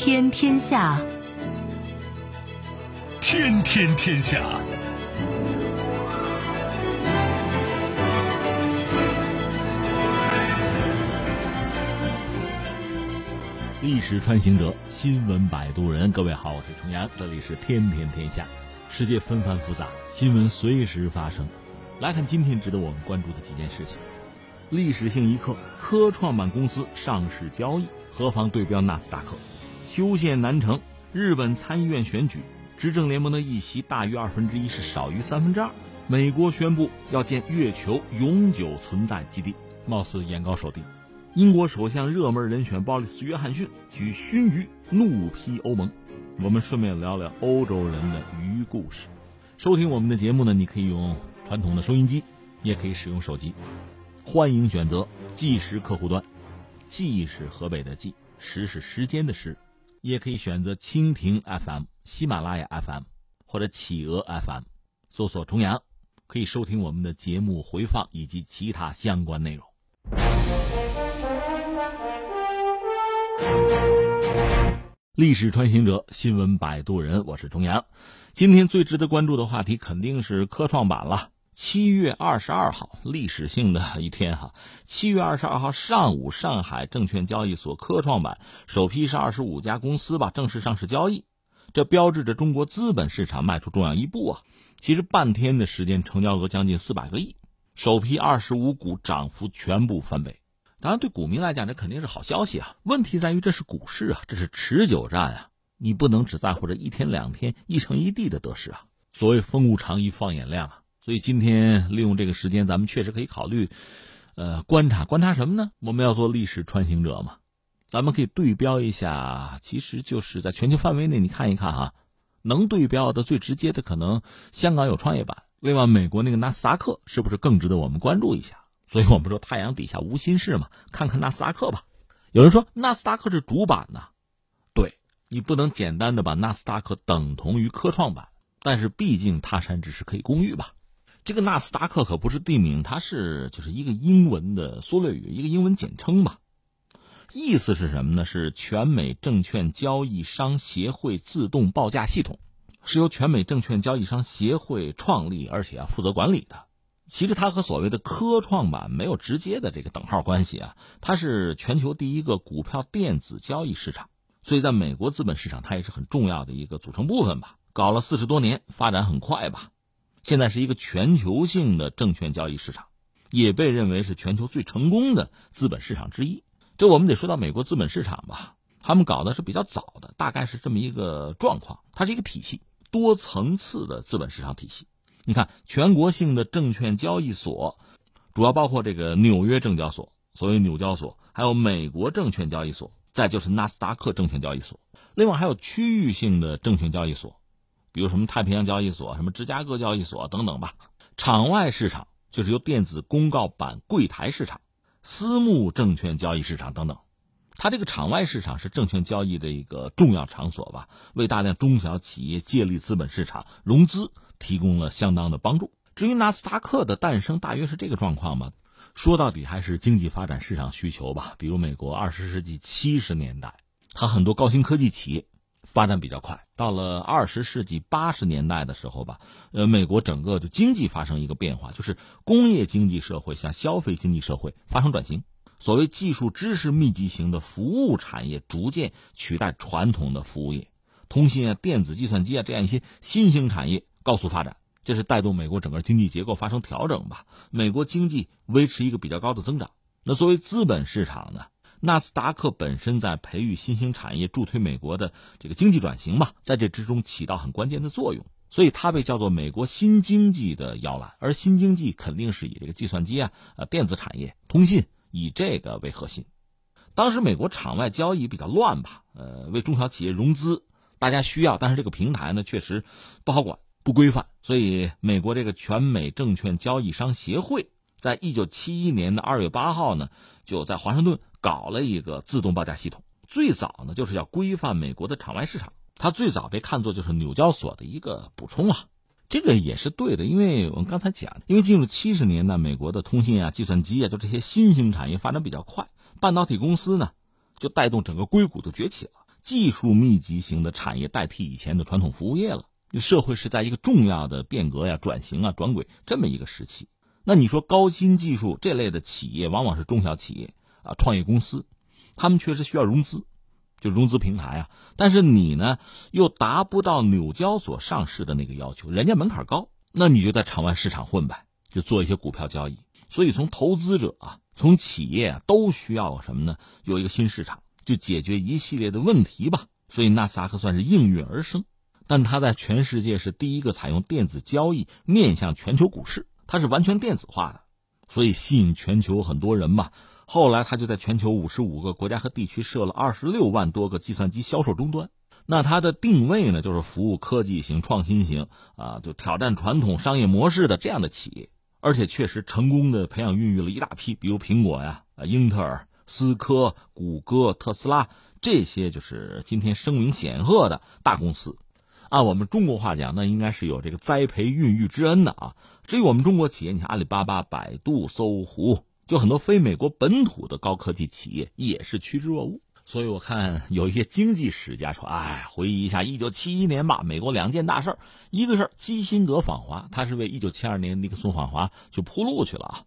天天下，天天天下。历史穿行者，新闻摆渡人。各位好，我是重阳，这里是天天天下。世界纷繁复杂，新闻随时发生。来看今天值得我们关注的几件事情。历史性一刻，科创板公司上市交易，何妨对标纳斯达克？修宪难成，日本参议院选举，执政联盟的议席大于二分之一，是少于三分之二。美国宣布要建月球永久存在基地，貌似眼高手低。英国首相热门人选鲍里斯·约翰逊举熏鱼怒批欧盟。我们顺便聊聊欧洲人的鱼故事。收听我们的节目呢，你可以用传统的收音机，也可以使用手机。欢迎选择计时客户端，计是河北的计，时是时间的时。也可以选择蜻蜓 FM、喜马拉雅 FM 或者企鹅 FM，搜索“重阳”，可以收听我们的节目回放以及其他相关内容。历史穿行者，新闻摆渡人，我是重阳。今天最值得关注的话题肯定是科创板了。七月二十二号，历史性的一天哈。七月二十二号上午，上海证券交易所科创板首批是二十五家公司吧正式上市交易，这标志着中国资本市场迈出重要一步啊。其实半天的时间，成交额将近四百个亿，首批二十五股涨幅全部翻倍。当然，对股民来讲，这肯定是好消息啊。问题在于这是股市啊，这是持久战啊，你不能只在乎这一天两天一城一地的得失啊。所谓风物长宜放眼量啊。所以今天利用这个时间，咱们确实可以考虑，呃，观察观察什么呢？我们要做历史穿行者嘛，咱们可以对标一下，其实就是在全球范围内，你看一看哈，能对标的最直接的可能香港有创业板，另外美国那个纳斯达克是不是更值得我们关注一下？所以我们说太阳底下无新事嘛，看看纳斯达克吧。有人说纳斯达克是主板呢，对你不能简单的把纳斯达克等同于科创板，但是毕竟他山之石可以攻玉吧。这个纳斯达克可不是地名，它是就是一个英文的缩略语，一个英文简称吧。意思是什么呢？是全美证券交易商协会自动报价系统，是由全美证券交易商协会创立，而且要负责管理的。其实它和所谓的科创板没有直接的这个等号关系啊。它是全球第一个股票电子交易市场，所以在美国资本市场它也是很重要的一个组成部分吧。搞了四十多年，发展很快吧。现在是一个全球性的证券交易市场，也被认为是全球最成功的资本市场之一。这我们得说到美国资本市场吧，他们搞的是比较早的，大概是这么一个状况。它是一个体系，多层次的资本市场体系。你看，全国性的证券交易所，主要包括这个纽约证交所，所谓纽交所，还有美国证券交易所，再就是纳斯达克证券交易所。另外还有区域性的证券交易所。比如什么太平洋交易所、什么芝加哥交易所等等吧，场外市场就是由电子公告板柜台市场、私募证券交易市场等等。它这个场外市场是证券交易的一个重要场所吧，为大量中小企业借力资本市场融资提供了相当的帮助。至于纳斯达克的诞生，大约是这个状况吧。说到底还是经济发展、市场需求吧。比如美国二十世纪七十年代，它很多高新科技企业。发展比较快，到了二十世纪八十年代的时候吧，呃，美国整个的经济发生一个变化，就是工业经济社会向消费经济社会发生转型。所谓技术知识密集型的服务产业逐渐取代传统的服务业，通信啊、电子计算机啊这样一些新兴产业高速发展，这是带动美国整个经济结构发生调整吧。美国经济维持一个比较高的增长。那作为资本市场呢？纳斯达克本身在培育新兴产业、助推美国的这个经济转型嘛，在这之中起到很关键的作用，所以它被叫做美国新经济的摇篮。而新经济肯定是以这个计算机啊、呃电子产业、通信以这个为核心。当时美国场外交易比较乱吧，呃，为中小企业融资大家需要，但是这个平台呢确实不好管、不规范，所以美国这个全美证券交易商协会在一九七一年的二月八号呢，就在华盛顿。搞了一个自动报价系统，最早呢就是要规范美国的场外市场。它最早被看作就是纽交所的一个补充啊，这个也是对的，因为我们刚才讲，因为进入七十年代，美国的通信啊、计算机啊，就这些新兴产业发展比较快，半导体公司呢就带动整个硅谷的崛起了。技术密集型的产业代替以前的传统服务业了。社会是在一个重要的变革呀、转型啊、转轨这么一个时期。那你说高新技术这类的企业，往往是中小企业啊、创业公司，他们确实需要融资，就融资平台啊。但是你呢，又达不到纽交所上市的那个要求，人家门槛高，那你就在场外市场混呗，就做一些股票交易。所以从投资者啊，从企业啊，都需要什么呢？有一个新市场，就解决一系列的问题吧。所以纳斯达克算是应运而生。但它在全世界是第一个采用电子交易面向全球股市，它是完全电子化的，所以吸引全球很多人嘛。后来，它就在全球五十五个国家和地区设了二十六万多个计算机销售终端。那它的定位呢，就是服务科技型、创新型啊，就挑战传统商业模式的这样的企业，而且确实成功的培养孕育了一大批，比如苹果呀、啊英特尔、思科、谷歌、特斯拉这些，就是今天声名显赫的大公司。按我们中国话讲，那应该是有这个栽培孕育之恩的啊。至于我们中国企业，你看阿里巴巴、百度、搜狐，就很多非美国本土的高科技企业也是趋之若鹜。所以我看有一些经济史家说，哎，回忆一下一九七一年吧，美国两件大事儿一个是基辛格访华，他是为一九七二年尼克松访华就铺路去了啊，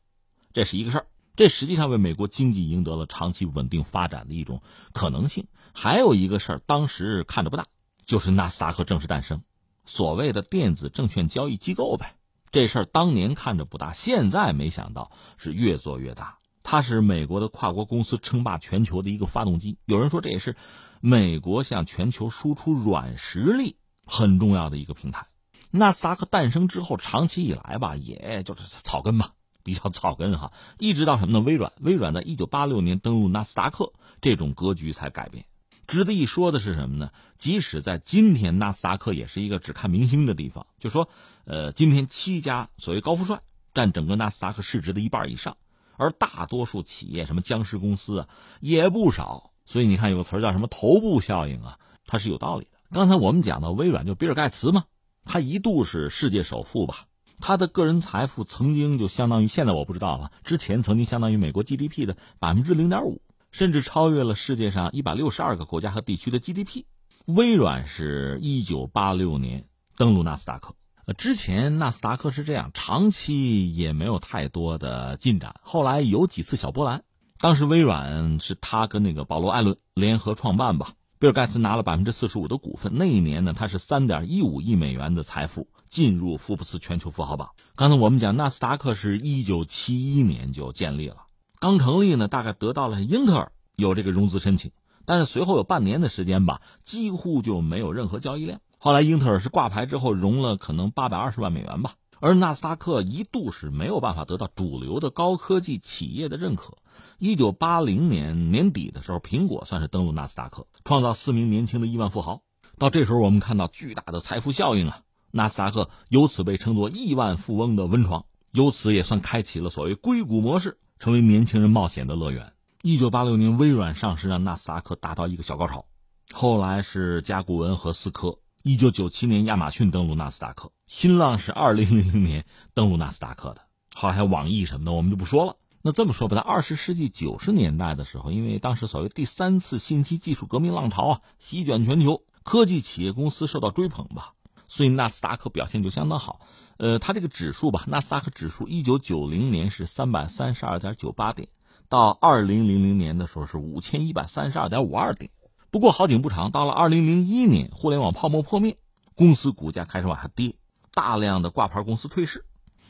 这是一个事儿，这实际上为美国经济赢得了长期稳定发展的一种可能性。还有一个事儿，当时看着不大。就是纳斯达克正式诞生，所谓的电子证券交易机构呗。这事儿当年看着不大，现在没想到是越做越大。它是美国的跨国公司称霸全球的一个发动机。有人说这也是美国向全球输出软实力很重要的一个平台。纳斯达克诞生之后，长期以来吧，也就是草根吧，比较草根哈。一直到什么呢？微软，微软在一九八六年登陆纳斯达克，这种格局才改变。值得一说的是什么呢？即使在今天，纳斯达克也是一个只看明星的地方。就说，呃，今天七家所谓高富帅占整个纳斯达克市值的一半以上，而大多数企业，什么僵尸公司啊，也不少。所以你看，有个词叫什么“头部效应”啊，它是有道理的。刚才我们讲到微软，就比尔盖茨嘛，他一度是世界首富吧，他的个人财富曾经就相当于现在我不知道了，之前曾经相当于美国 GDP 的百分之零点五。甚至超越了世界上一百六十二个国家和地区的 GDP。微软是一九八六年登陆纳斯达克，呃，之前纳斯达克是这样，长期也没有太多的进展。后来有几次小波澜，当时微软是他跟那个保罗·艾伦联合创办吧，比尔·盖茨拿了百分之四十五的股份。那一年呢，他是三点一五亿美元的财富进入福布斯全球富豪榜。刚才我们讲纳斯达克是一九七一年就建立了。刚成立呢，大概得到了英特尔有这个融资申请，但是随后有半年的时间吧，几乎就没有任何交易量。后来英特尔是挂牌之后融了可能八百二十万美元吧，而纳斯达克一度是没有办法得到主流的高科技企业的认可。一九八零年年底的时候，苹果算是登陆纳斯达克，创造四名年轻的亿万富豪。到这时候，我们看到巨大的财富效应啊，纳斯达克由此被称作亿万富翁的温床，由此也算开启了所谓硅谷模式。成为年轻人冒险的乐园。一九八六年，微软上市，让纳斯达克达到一个小高潮。后来是甲骨文和思科。一九九七年，亚马逊登陆纳斯达克。新浪是二零零零年登陆纳斯达克的。后来还有网易什么的，我们就不说了。那这么说吧，在二十世纪九十年代的时候，因为当时所谓第三次信息技术革命浪潮啊，席卷全球，科技企业公司受到追捧吧。所以纳斯达克表现就相当好，呃，它这个指数吧，纳斯达克指数一九九零年是三百三十二点九八点，到二零零零年的时候是五千一百三十二点五二点。不过好景不长，到了二零零一年，互联网泡沫破灭，公司股价开始往下跌，大量的挂牌公司退市，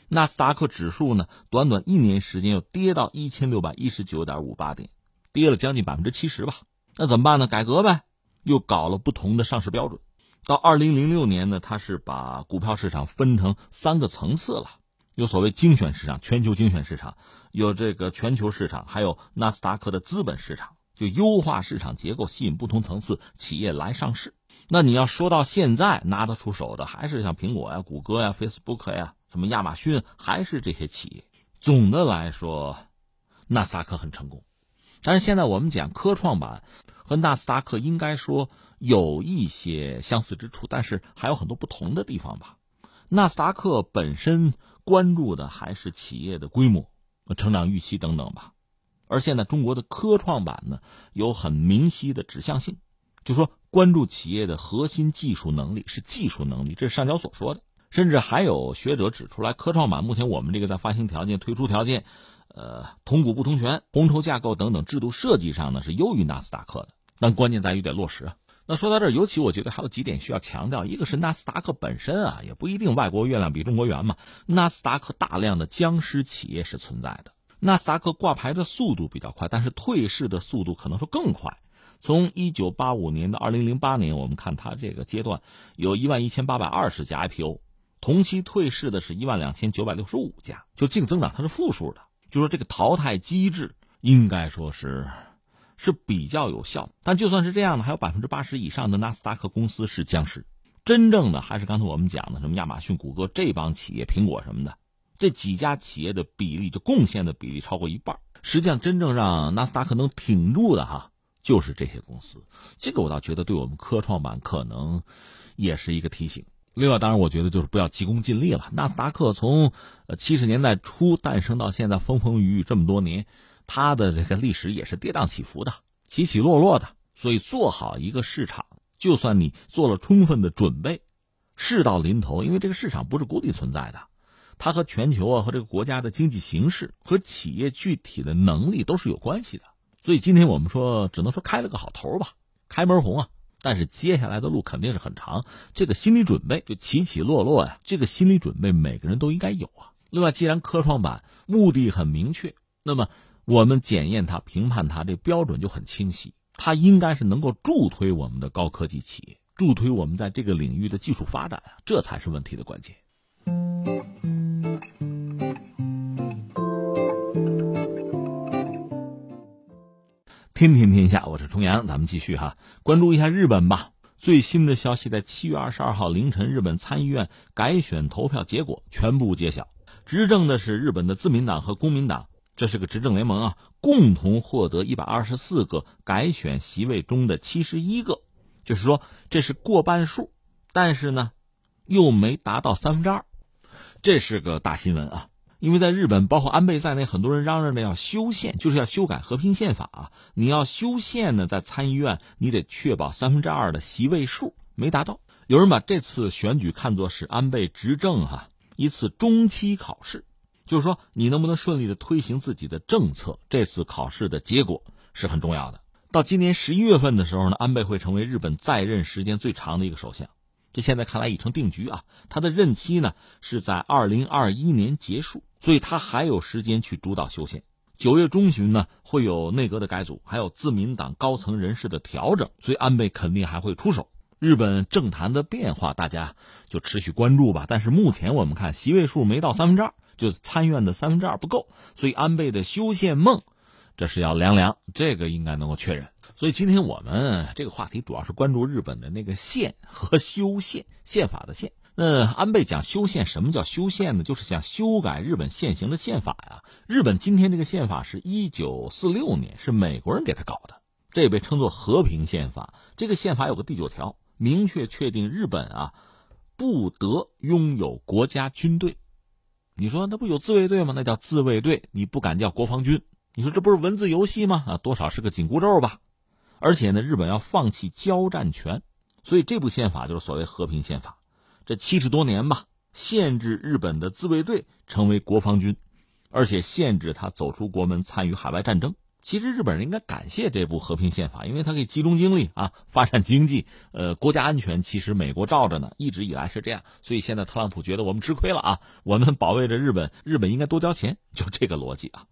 纳斯达克指数呢，短短一年时间又跌到一千六百一十九点五八点，跌了将近百分之七十吧。那怎么办呢？改革呗，又搞了不同的上市标准。到二零零六年呢，它是把股票市场分成三个层次了，有所谓精选市场、全球精选市场，有这个全球市场，还有纳斯达克的资本市场，就优化市场结构，吸引不同层次企业来上市。那你要说到现在拿得出手的，还是像苹果呀、谷歌呀、Facebook 呀、什么亚马逊，还是这些企业。总的来说，纳斯达克很成功。但是现在我们讲科创板和纳斯达克，应该说。有一些相似之处，但是还有很多不同的地方吧。纳斯达克本身关注的还是企业的规模、成长预期等等吧，而现在中国的科创板呢，有很明晰的指向性，就说关注企业的核心技术能力是技术能力，这是上交所说的。甚至还有学者指出来，科创板目前我们这个在发行条件、推出条件、呃同股不同权、红筹架构等等制度设计上呢是优于纳斯达克的，但关键在于得落实啊。那说到这儿，尤其我觉得还有几点需要强调，一个是纳斯达克本身啊，也不一定外国月亮比中国圆嘛。纳斯达克大量的僵尸企业是存在的，纳斯达克挂牌的速度比较快，但是退市的速度可能说更快。从一九八五年到二零零八年，我们看它这个阶段有一万一千八百二十家 IPO。同期退市的是一万两千九百六十五家，就净增长它是负数的，就说这个淘汰机制应该说是是比较有效的。但就算是这样呢，还有百分之八十以上的纳斯达克公司是僵尸。真正的还是刚才我们讲的什么亚马逊、谷歌这帮企业，苹果什么的这几家企业的比例，就贡献的比例超过一半。实际上，真正让纳斯达克能挺住的哈，就是这些公司。这个我倒觉得对我们科创板可能也是一个提醒。另外，当然，我觉得就是不要急功近利了。纳斯达克从呃七十年代初诞生到现在，风风雨雨这么多年，它的这个历史也是跌宕起伏的，起起落落的。所以，做好一个市场，就算你做了充分的准备，事到临头，因为这个市场不是孤立存在的，它和全球啊和这个国家的经济形势和企业具体的能力都是有关系的。所以，今天我们说，只能说开了个好头吧，开门红啊。但是接下来的路肯定是很长，这个心理准备就起起落落呀，这个心理准备每个人都应该有啊。另外，既然科创板目的很明确，那么我们检验它、评判它这标准就很清晰，它应该是能够助推我们的高科技企业，助推我们在这个领域的技术发展啊，这才是问题的关键。听听天下，我是重阳，咱们继续哈，关注一下日本吧。最新的消息，在七月二十二号凌晨，日本参议院改选投票结果全部揭晓，执政的是日本的自民党和公民党，这是个执政联盟啊，共同获得一百二十四个改选席位中的七十一个，就是说这是过半数，但是呢，又没达到三分之二，这是个大新闻啊。因为在日本，包括安倍在内，很多人嚷嚷着要修宪，就是要修改和平宪法啊。你要修宪呢，在参议院你得确保三分之二的席位数没达到。有人把这次选举看作是安倍执政哈一次中期考试，就是说你能不能顺利的推行自己的政策。这次考试的结果是很重要的。到今年十一月份的时候呢，安倍会成为日本在任时间最长的一个首相。这现在看来已成定局啊！他的任期呢是在二零二一年结束，所以他还有时间去主导修宪。九月中旬呢会有内阁的改组，还有自民党高层人士的调整，所以安倍肯定还会出手。日本政坛的变化，大家就持续关注吧。但是目前我们看席位数没到三分之二，就参院的三分之二不够，所以安倍的修宪梦。这是要凉凉，这个应该能够确认。所以今天我们这个话题主要是关注日本的那个宪和修宪宪法的宪。那安倍讲修宪，什么叫修宪呢？就是想修改日本现行的宪法呀。日本今天这个宪法是一九四六年，是美国人给他搞的，这也被称作和平宪法。这个宪法有个第九条，明确确定日本啊不得拥有国家军队。你说那不有自卫队吗？那叫自卫队，你不敢叫国防军。你说这不是文字游戏吗？啊，多少是个紧箍咒吧。而且呢，日本要放弃交战权，所以这部宪法就是所谓和平宪法。这七十多年吧，限制日本的自卫队成为国防军，而且限制他走出国门参与海外战争。其实日本人应该感谢这部和平宪法，因为他可以集中精力啊，发展经济。呃，国家安全其实美国罩着呢，一直以来是这样。所以现在特朗普觉得我们吃亏了啊，我们保卫着日本，日本应该多交钱，就这个逻辑啊。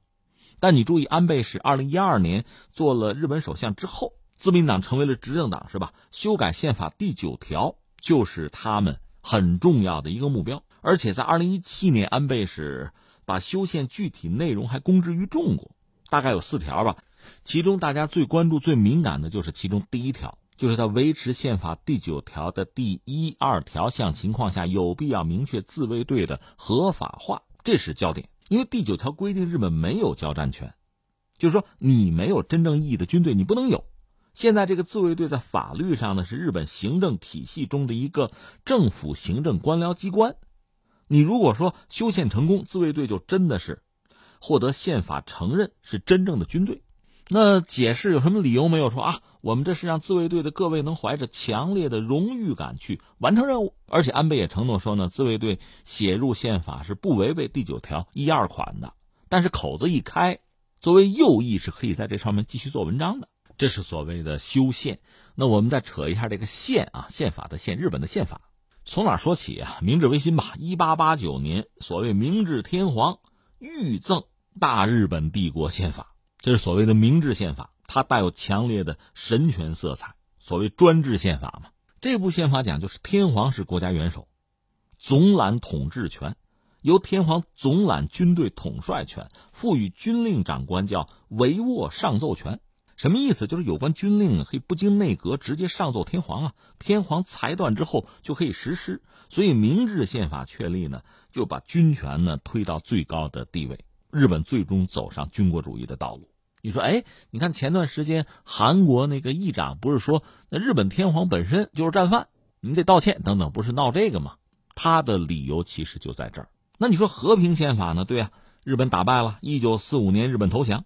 但你注意，安倍是二零一二年做了日本首相之后，自民党成为了执政党，是吧？修改宪法第九条就是他们很重要的一个目标。而且在二零一七年，安倍是把修宪具体内容还公之于众过，大概有四条吧。其中大家最关注、最敏感的就是其中第一条，就是在维持宪法第九条的第一、二条项情况下，有必要明确自卫队的合法化，这是焦点。因为第九条规定，日本没有交战权，就是说你没有真正意义的军队，你不能有。现在这个自卫队在法律上呢，是日本行政体系中的一个政府行政官僚机关。你如果说修宪成功，自卫队就真的是获得宪法承认是真正的军队。那解释有什么理由没有？说啊，我们这是让自卫队的各位能怀着强烈的荣誉感去完成任务。而且安倍也承诺说呢，自卫队写入宪法是不违背第九条一二款的。但是口子一开，作为右翼是可以在这上面继续做文章的。这是所谓的修宪。那我们再扯一下这个宪啊，宪法的宪，日本的宪法。从哪说起啊？明治维新吧，一八八九年，所谓明治天皇御赠大日本帝国宪法，这是所谓的明治宪法，它带有强烈的神权色彩，所谓专制宪法嘛。这部宪法讲就是天皇是国家元首，总揽统治权，由天皇总揽军队统帅权，赋予军令长官叫帷幄上奏权。什么意思？就是有关军令可以不经内阁直接上奏天皇啊，天皇裁断之后就可以实施。所以明治宪法确立呢，就把军权呢推到最高的地位。日本最终走上军国主义的道路。你说，哎，你看前段时间韩国那个议长不是说，那日本天皇本身就是战犯，你得道歉等等，不是闹这个吗？他的理由其实就在这儿。那你说和平宪法呢？对呀，日本打败了，一九四五年日本投降，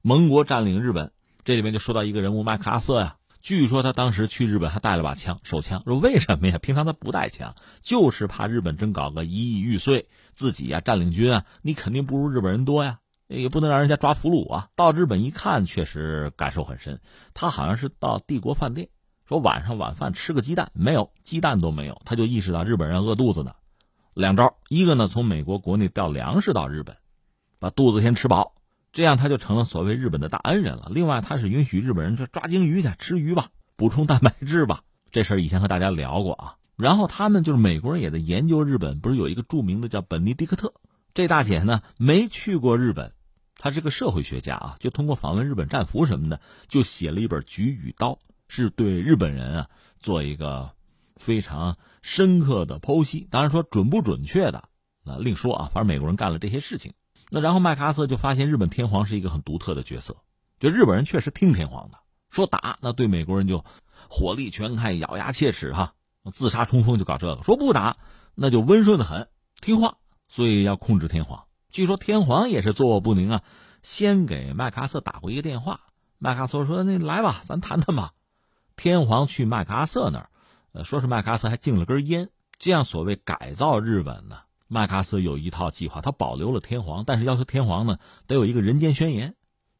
盟国占领日本。这里面就说到一个人物麦克阿瑟呀，据说他当时去日本还带了把枪，手枪。说为什么呀？平常他不带枪，就是怕日本真搞个一亿玉碎，自己呀占领军啊，你肯定不如日本人多呀，也不能让人家抓俘虏啊。到日本一看，确实感受很深。他好像是到帝国饭店，说晚上晚饭吃个鸡蛋，没有鸡蛋都没有，他就意识到日本人饿肚子呢。两招，一个呢从美国国内调粮食到日本，把肚子先吃饱。这样他就成了所谓日本的大恩人了。另外，他是允许日本人去抓鲸鱼去吃鱼吧，补充蛋白质吧。这事儿以前和大家聊过啊。然后他们就是美国人也在研究日本，不是有一个著名的叫本尼迪克特这大姐呢？没去过日本，她是个社会学家啊，就通过访问日本战俘什么的，就写了一本《菊与刀》，是对日本人啊做一个非常深刻的剖析。当然说准不准确的那另说啊，反正美国人干了这些事情。那然后麦克阿瑟就发现日本天皇是一个很独特的角色，就日本人确实听天皇的，说打那对美国人就火力全开、咬牙切齿哈，自杀冲锋就搞这个；说不打那就温顺的很，听话。所以要控制天皇。据说天皇也是坐卧不宁啊，先给麦克阿瑟打过一个电话，麦克阿瑟说：“那来吧，咱谈谈吧。”天皇去麦克阿瑟那儿，呃，说是麦克阿瑟还敬了根烟，这样所谓改造日本呢。麦克阿瑟有一套计划，他保留了天皇，但是要求天皇呢得有一个人间宣言，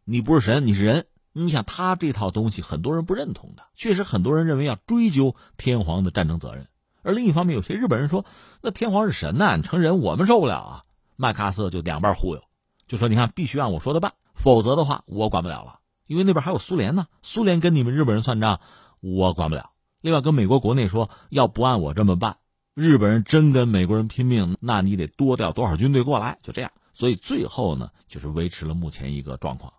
你不是神，你是人。你想他这套东西，很多人不认同的。确实，很多人认为要追究天皇的战争责任。而另一方面，有些日本人说，那天皇是神呐，你成人我们受不了啊。麦克阿瑟就两半忽悠，就说你看，必须按我说的办，否则的话我管不了了。因为那边还有苏联呢，苏联跟你们日本人算账，我管不了。另外，跟美国国内说，要不按我这么办。日本人真跟美国人拼命，那你得多调多少军队过来？就这样，所以最后呢，就是维持了目前一个状况。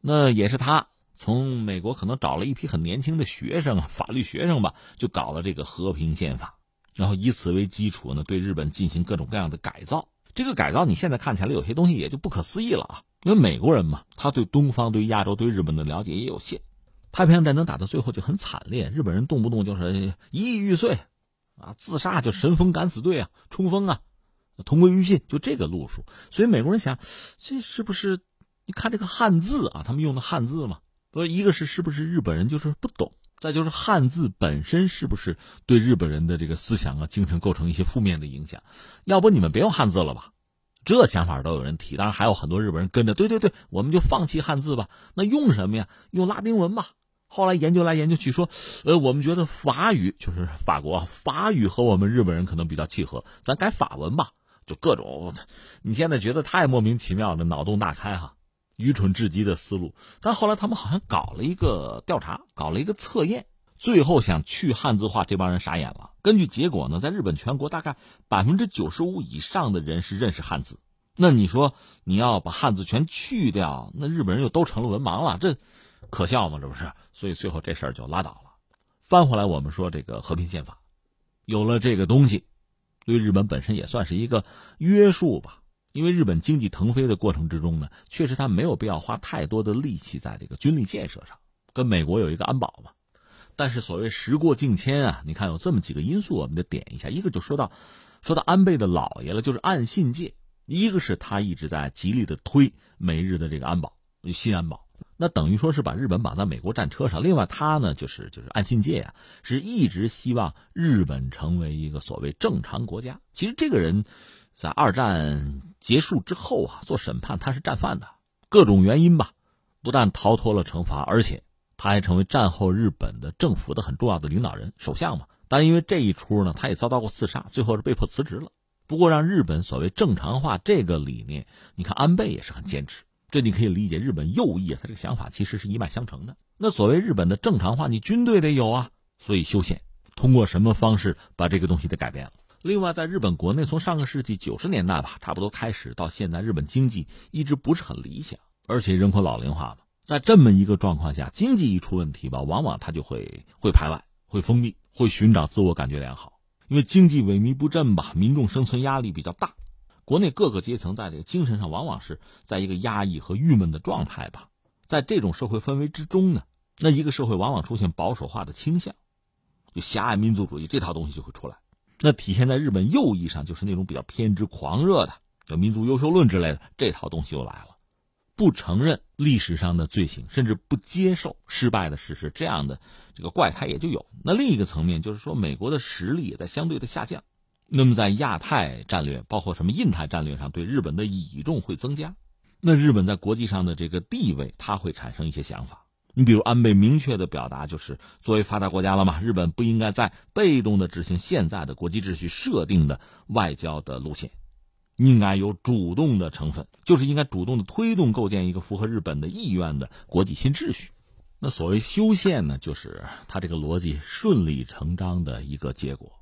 那也是他从美国可能找了一批很年轻的学生啊，法律学生吧，就搞了这个和平宪法，然后以此为基础呢，对日本进行各种各样的改造。这个改造你现在看起来有些东西也就不可思议了啊，因为美国人嘛，他对东方、对亚洲、对日本的了解也有限。太平洋战争打到最后就很惨烈，日本人动不动就是一亿玉碎。啊，自杀就神风敢死队啊，冲锋啊，同归于尽，就这个路数。所以美国人想，这是不是？你看这个汉字啊，他们用的汉字嘛，所以，一个是是不是日本人就是不懂，再就是汉字本身是不是对日本人的这个思想啊、精神构成一些负面的影响？要不你们别用汉字了吧？这想法都有人提，当然还有很多日本人跟着，对对对，我们就放弃汉字吧。那用什么呀？用拉丁文吧。后来研究来研究去说，呃，我们觉得法语就是法国法语和我们日本人可能比较契合，咱改法文吧。就各种，你现在觉得太莫名其妙了，脑洞大开哈，愚蠢至极的思路。但后来他们好像搞了一个调查，搞了一个测验，最后想去汉字化，这帮人傻眼了。根据结果呢，在日本全国大概百分之九十五以上的人是认识汉字。那你说你要把汉字全去掉，那日本人又都成了文盲了，这。可笑吗？这不是，所以最后这事儿就拉倒了。翻回来，我们说这个和平宪法，有了这个东西，对日本本身也算是一个约束吧。因为日本经济腾飞的过程之中呢，确实他没有必要花太多的力气在这个军力建设上，跟美国有一个安保嘛。但是所谓时过境迁啊，你看有这么几个因素，我们得点一下。一个就说到，说到安倍的老爷了，就是岸信介。一个是他一直在极力的推美日的这个安保，新安保。那等于说是把日本绑在美国战车上。另外，他呢就是就是岸信介啊，是一直希望日本成为一个所谓正常国家。其实这个人，在二战结束之后啊，做审判他是战犯的，各种原因吧，不但逃脱了惩罚，而且他还成为战后日本的政府的很重要的领导人、首相嘛。但因为这一出呢，他也遭到过刺杀，最后是被迫辞职了。不过，让日本所谓正常化这个理念，你看安倍也是很坚持。这你可以理解，日本右翼他这个想法其实是一脉相承的。那所谓日本的正常化，你军队得有啊，所以修宪，通过什么方式把这个东西给改变了？另外，在日本国内，从上个世纪九十年代吧，差不多开始到现在，日本经济一直不是很理想，而且人口老龄化嘛，在这么一个状况下，经济一出问题吧，往往他就会会排外，会封闭，会寻找自我感觉良好。因为经济萎靡不振吧，民众生存压力比较大，国内各个阶层在这个精神上往往是在一个压抑和郁闷的状态吧。在这种社会氛围之中呢，那一个社会往往出现保守化的倾向，就狭隘民族主义这套东西就会出来。那体现在日本右翼上，就是那种比较偏执狂热的，叫民族优秀论之类的这套东西又来了，不承认历史上的罪行，甚至不接受失败的事实，这样的。这个怪胎也就有。那另一个层面就是说，美国的实力也在相对的下降。那么在亚太战略，包括什么印太战略上，对日本的倚重会增加。那日本在国际上的这个地位，它会产生一些想法。你比如安倍明确的表达，就是作为发达国家了嘛，日本不应该再被动的执行现在的国际秩序设定的外交的路线，应该有主动的成分，就是应该主动的推动构建一个符合日本的意愿的国际新秩序。那所谓修宪呢，就是他这个逻辑顺理成章的一个结果。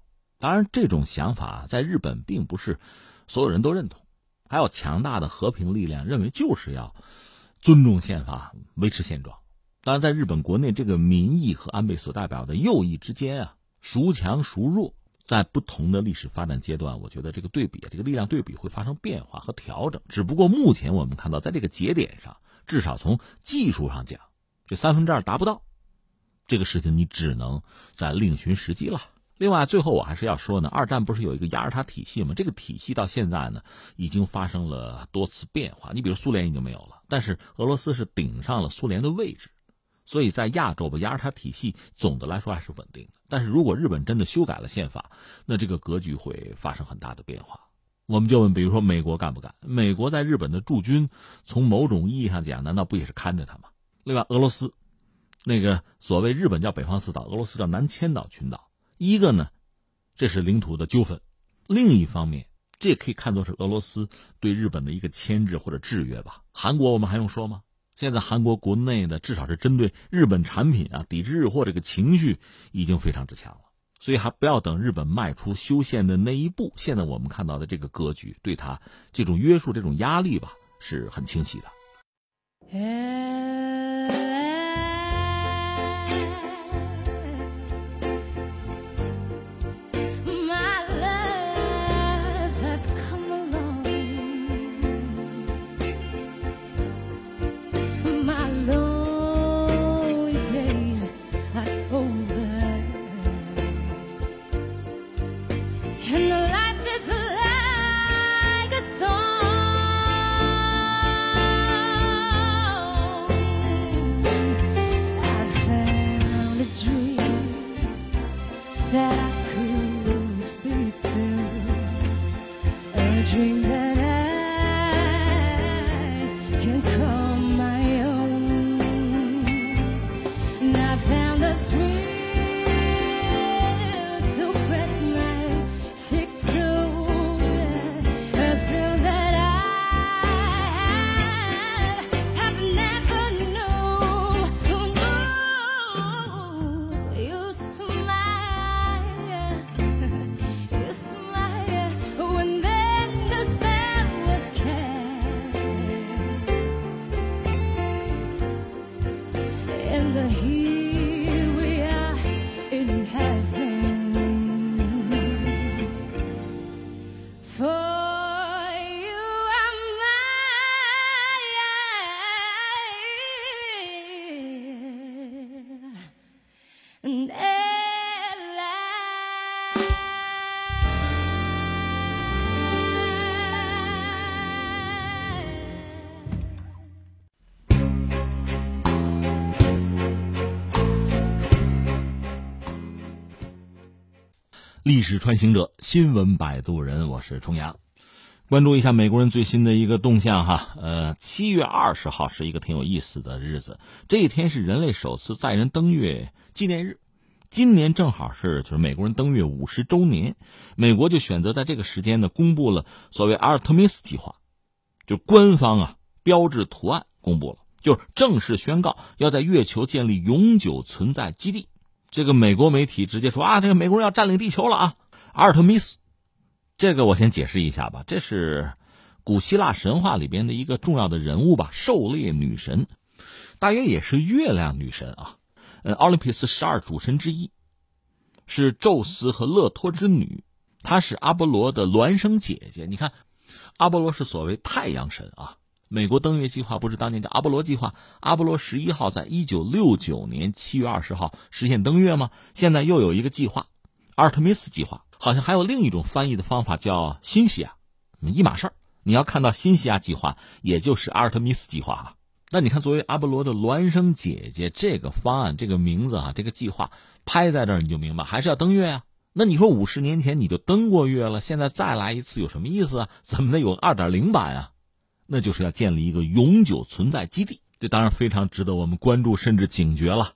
当然，这种想法在日本并不是所有人都认同，还有强大的和平力量认为就是要尊重宪法、维持现状。当然，在日本国内，这个民意和安倍所代表的右翼之间啊，孰强孰弱，在不同的历史发展阶段，我觉得这个对比、这个力量对比会发生变化和调整。只不过目前我们看到，在这个节点上，至少从技术上讲。这三分之二达不到，这个事情你只能再另寻时机了。另外，最后我还是要说呢，二战不是有一个雅尔塔体系吗？这个体系到现在呢，已经发生了多次变化。你比如苏联已经没有了，但是俄罗斯是顶上了苏联的位置，所以在亚洲吧，雅尔塔体系总的来说还是稳定的。但是如果日本真的修改了宪法，那这个格局会发生很大的变化。我们就问，比如说美国干不干？美国在日本的驻军，从某种意义上讲，难道不也是看着他吗？另外，俄罗斯那个所谓日本叫北方四岛，俄罗斯叫南千岛群岛。一个呢，这是领土的纠纷；另一方面，这也可以看作是俄罗斯对日本的一个牵制或者制约吧。韩国我们还用说吗？现在韩国国内的至少是针对日本产品啊，抵制日货这个情绪已经非常之强了。所以还不要等日本迈出修宪的那一步，现在我们看到的这个格局，对他这种约束、这种压力吧，是很清晰的。哎历史穿行者，新闻摆渡人，我是重阳。关注一下美国人最新的一个动向哈，呃，七月二十号是一个挺有意思的日子，这一天是人类首次载人登月纪念日，今年正好是就是美国人登月五十周年，美国就选择在这个时间呢，公布了所谓阿尔特密斯计划，就官方啊标志图案公布了，就是正式宣告要在月球建立永久存在基地。这个美国媒体直接说啊，这个美国人要占领地球了啊！阿尔特弥斯，这个我先解释一下吧，这是古希腊神话里边的一个重要的人物吧，狩猎女神，大约也是月亮女神啊。呃，奥林匹斯十二主神之一，是宙斯和勒托之女，她是阿波罗的孪生姐姐。你看，阿波罗是所谓太阳神啊。美国登月计划不是当年叫阿波罗计划？阿波罗十一号在一九六九年七月二十号实现登月吗？现在又有一个计划，阿尔特弥斯计划，好像还有另一种翻译的方法叫新西亚，一码事儿。你要看到新西亚计划，也就是阿尔特弥斯计划啊。那你看，作为阿波罗的孪生姐姐，这个方案、这个名字啊，这个计划拍在这儿，你就明白还是要登月啊。那你说五十年前你就登过月了，现在再来一次有什么意思啊？怎么得有二点零版啊？那就是要建立一个永久存在基地，这当然非常值得我们关注，甚至警觉了。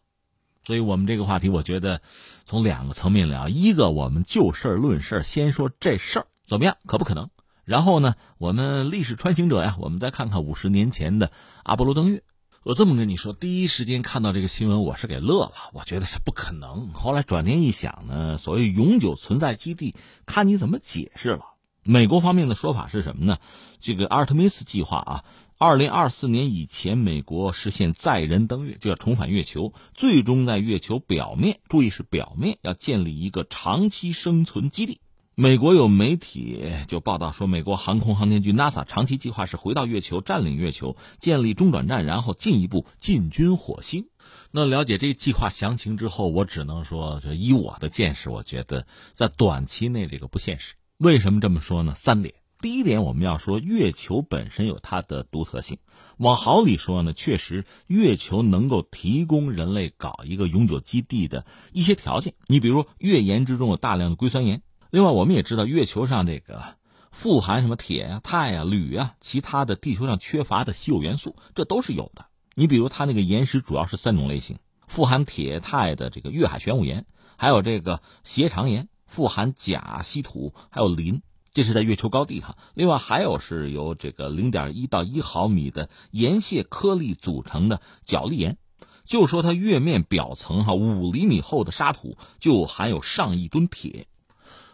所以，我们这个话题，我觉得从两个层面聊：一个，我们就事论事，先说这事儿怎么样，可不可能；然后呢，我们历史穿行者呀，我们再看看五十年前的阿波罗登月。我这么跟你说，第一时间看到这个新闻，我是给乐了，我觉得是不可能。后来转念一想呢，所谓永久存在基地，看你怎么解释了。美国方面的说法是什么呢？这个阿尔特弥斯计划啊，二零二四年以前，美国实现载人登月，就要重返月球，最终在月球表面，注意是表面，要建立一个长期生存基地。美国有媒体就报道说，美国航空航天局 NASA 长期计划是回到月球，占领月球，建立中转站，然后进一步进军火星。那了解这计划详情之后，我只能说，就以我的见识，我觉得在短期内这个不现实。为什么这么说呢？三点。第一点，我们要说月球本身有它的独特性。往好里说呢，确实月球能够提供人类搞一个永久基地的一些条件。你比如月岩之中有大量的硅酸盐。另外，我们也知道月球上这个富含什么铁呀、钛呀、铝啊，其他的地球上缺乏的稀有元素，这都是有的。你比如它那个岩石主要是三种类型：富含铁、钛的这个月海玄武岩，还有这个斜长岩。富含钾、稀土还有磷，这是在月球高地哈。另外还有是由这个零点一到一毫米的岩屑颗粒组成的角砾岩，就说它月面表层哈五厘米厚的沙土就含有上亿吨铁。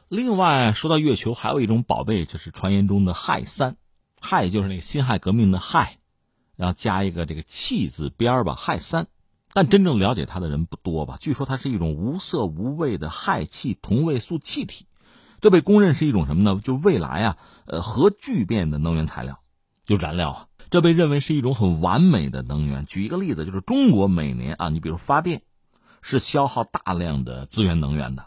另外说到月球，还有一种宝贝就是传言中的氦三，氦就是那个辛亥革命的氦，然后加一个这个气字边儿吧，氦三。但真正了解它的人不多吧？据说它是一种无色无味的氦气同位素气体，这被公认是一种什么呢？就未来啊，呃，核聚变的能源材料，就燃料啊，这被认为是一种很完美的能源。举一个例子，就是中国每年啊，你比如发电，是消耗大量的资源能源的，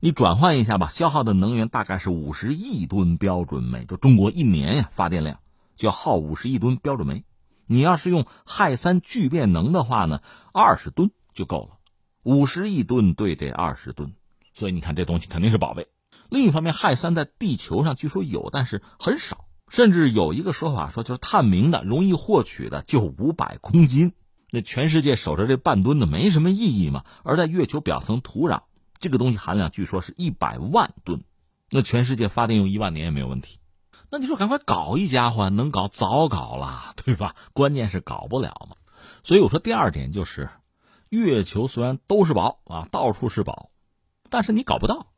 你转换一下吧，消耗的能源大概是五十亿吨标准煤，就中国一年呀发电量就要耗五十亿吨标准煤。你要是用氦三聚变能的话呢，二十吨就够了，五十亿吨对这二十吨，所以你看这东西肯定是宝贝。另一方面，氦三在地球上据说有，但是很少，甚至有一个说法说，就是探明的、容易获取的就五百公斤。那全世界守着这半吨的没什么意义嘛？而在月球表层土壤，这个东西含量据说是一百万吨，那全世界发电用一万年也没有问题。那你说赶快搞一家伙，能搞早搞了，对吧？关键是搞不了嘛。所以我说第二点就是，月球虽然都是宝啊，到处是宝，但是你搞不到，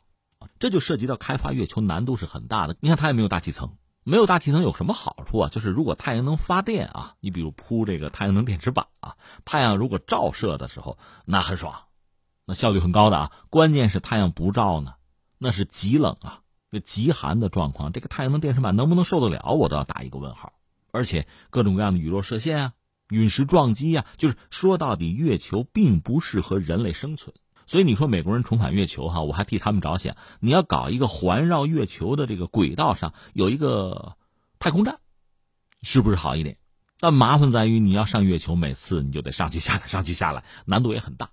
这就涉及到开发月球难度是很大的。你看它也没有大气层，没有大气层有什么好处啊？就是如果太阳能发电啊，你比如铺这个太阳能电池板啊，太阳如果照射的时候，那很爽，那效率很高的啊。关键是太阳不照呢，那是极冷啊。这极寒的状况，这个太阳能电池板能不能受得了？我都要打一个问号。而且各种各样的雨落射线啊、陨石撞击啊，就是说到底，月球并不适合人类生存。所以你说美国人重返月球哈，我还替他们着想。你要搞一个环绕月球的这个轨道上有一个太空站，是不是好一点？但麻烦在于你要上月球，每次你就得上去下来，上去下来，难度也很大。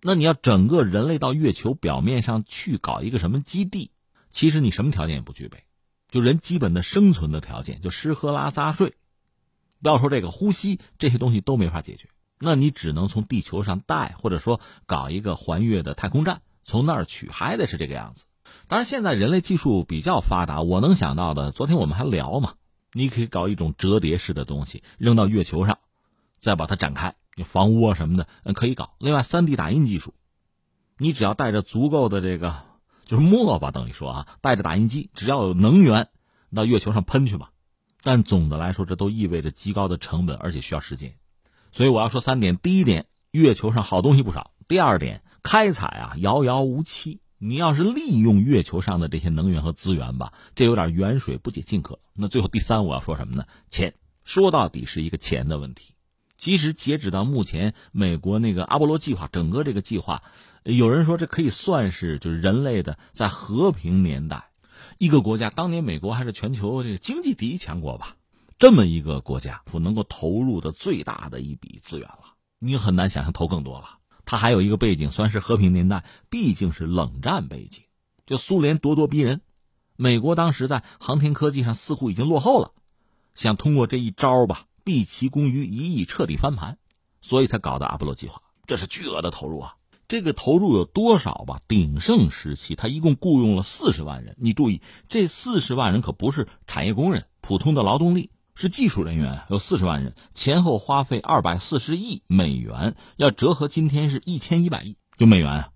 那你要整个人类到月球表面上去搞一个什么基地？其实你什么条件也不具备，就人基本的生存的条件，就吃喝拉撒睡，不要说这个呼吸这些东西都没法解决。那你只能从地球上带，或者说搞一个环月的太空站，从那儿取，还得是这个样子。当然，现在人类技术比较发达，我能想到的，昨天我们还聊嘛，你可以搞一种折叠式的东西扔到月球上，再把它展开。你房屋啊什么的，嗯，可以搞。另外，三 D 打印技术，你只要带着足够的这个，就是墨吧，等于说啊，带着打印机，只要有能源，到月球上喷去吧。但总的来说，这都意味着极高的成本，而且需要时间。所以我要说三点：第一点，月球上好东西不少；第二点，开采啊遥遥无期。你要是利用月球上的这些能源和资源吧，这有点远水不解近渴。那最后第三，我要说什么呢？钱，说到底是一个钱的问题。其实截止到目前，美国那个阿波罗计划，整个这个计划，有人说这可以算是就是人类的在和平年代，一个国家当年美国还是全球这个经济第一强国吧，这么一个国家，我能够投入的最大的一笔资源了，你很难想象投更多了。它还有一个背景，算是和平年代，毕竟是冷战背景，就苏联咄咄逼人，美国当时在航天科技上似乎已经落后了，想通过这一招吧。毕其功于一役，彻底翻盘，所以才搞的阿波罗计划。这是巨额的投入啊！这个投入有多少吧？鼎盛时期，他一共雇佣了四十万人。你注意，这四十万人可不是产业工人，普通的劳动力，是技术人员，有四十万人，前后花费二百四十亿美元，要折合今天是一千一百亿，就美元啊！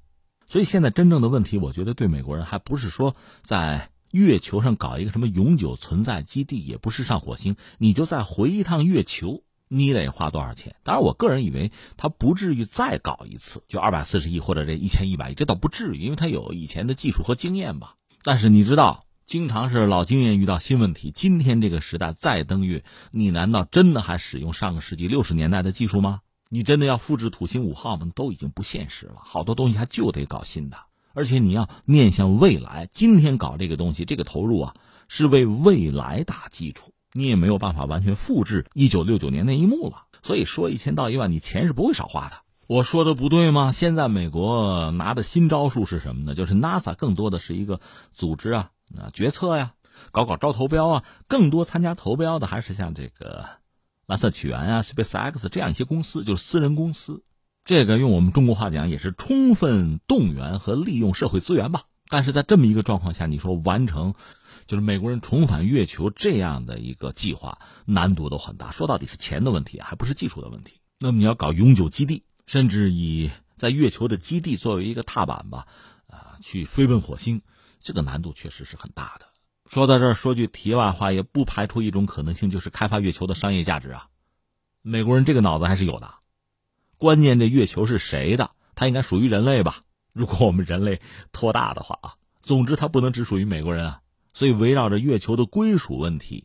所以现在真正的问题，我觉得对美国人还不是说在。月球上搞一个什么永久存在基地，也不是上火星，你就再回一趟月球，你得花多少钱？当然，我个人以为他不至于再搞一次，就二百四十亿或者这一千一百亿，这倒不至于，因为他有以前的技术和经验吧。但是你知道，经常是老经验遇到新问题。今天这个时代再登月，你难道真的还使用上个世纪六十年代的技术吗？你真的要复制土星五号吗？都已经不现实了，好多东西还就得搞新的。而且你要面向未来，今天搞这个东西，这个投入啊，是为未来打基础。你也没有办法完全复制一九六九年那一幕了。所以说一千道一万，你钱是不会少花的。我说的不对吗？现在美国拿的新招数是什么呢？就是 NASA 更多的是一个组织啊，啊决策呀，搞搞招投标啊，更多参加投标的还是像这个蓝色起源啊、SpaceX 这样一些公司，就是私人公司。这个用我们中国话讲，也是充分动员和利用社会资源吧。但是在这么一个状况下，你说完成，就是美国人重返月球这样的一个计划，难度都很大。说到底是钱的问题，还不是技术的问题。那么你要搞永久基地，甚至以在月球的基地作为一个踏板吧，啊，去飞奔火星，这个难度确实是很大的。说到这儿，说句题外话，也不排除一种可能性，就是开发月球的商业价值啊。美国人这个脑子还是有的。关键这月球是谁的？它应该属于人类吧？如果我们人类托大的话啊，总之它不能只属于美国人啊。所以围绕着月球的归属问题，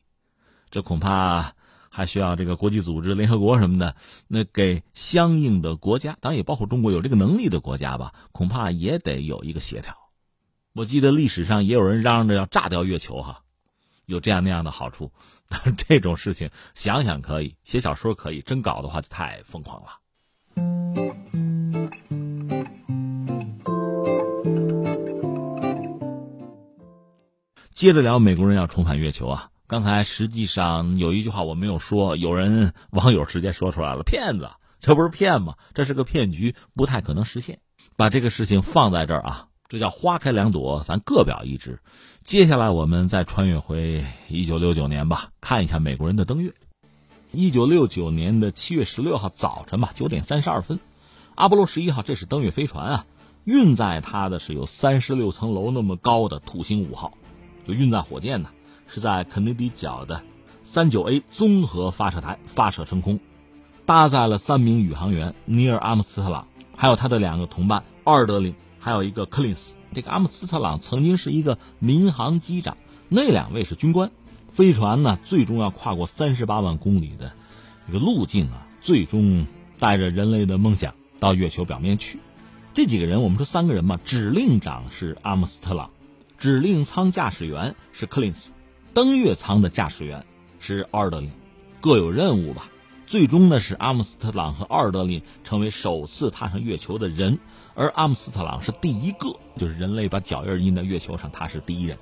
这恐怕还需要这个国际组织、联合国什么的，那给相应的国家，当然也包括中国有这个能力的国家吧，恐怕也得有一个协调。我记得历史上也有人嚷着要炸掉月球哈，有这样那样的好处，但是这种事情想想可以，写小说可以，真搞的话就太疯狂了。接着聊，美国人要重返月球啊！刚才实际上有一句话我没有说，有人网友直接说出来了：“骗子，这不是骗吗？这是个骗局，不太可能实现。”把这个事情放在这儿啊，这叫花开两朵，咱各表一枝。接下来我们再穿越回一九六九年吧，看一下美国人的登月。一九六九年的七月十六号早晨吧，九点三十二分，阿波罗十一号，这是登月飞船啊，运载它的是有三十六层楼那么高的土星五号，就运载火箭呢，是在肯尼迪角的三九 A 综合发射台发射升空，搭载了三名宇航员尼尔阿姆斯特朗，还有他的两个同伴奥尔德林，还有一个克林斯。这个阿姆斯特朗曾经是一个民航机长，那两位是军官。飞船呢，最终要跨过三十八万公里的这个路径啊，最终带着人类的梦想到月球表面去。这几个人，我们说三个人嘛，指令长是阿姆斯特朗，指令舱驾驶员是克林斯，登月舱的驾驶员是奥尔德林，各有任务吧。最终呢是阿姆斯特朗和奥尔德林成为首次踏上月球的人，而阿姆斯特朗是第一个，就是人类把脚印印在月球上，他是第一人。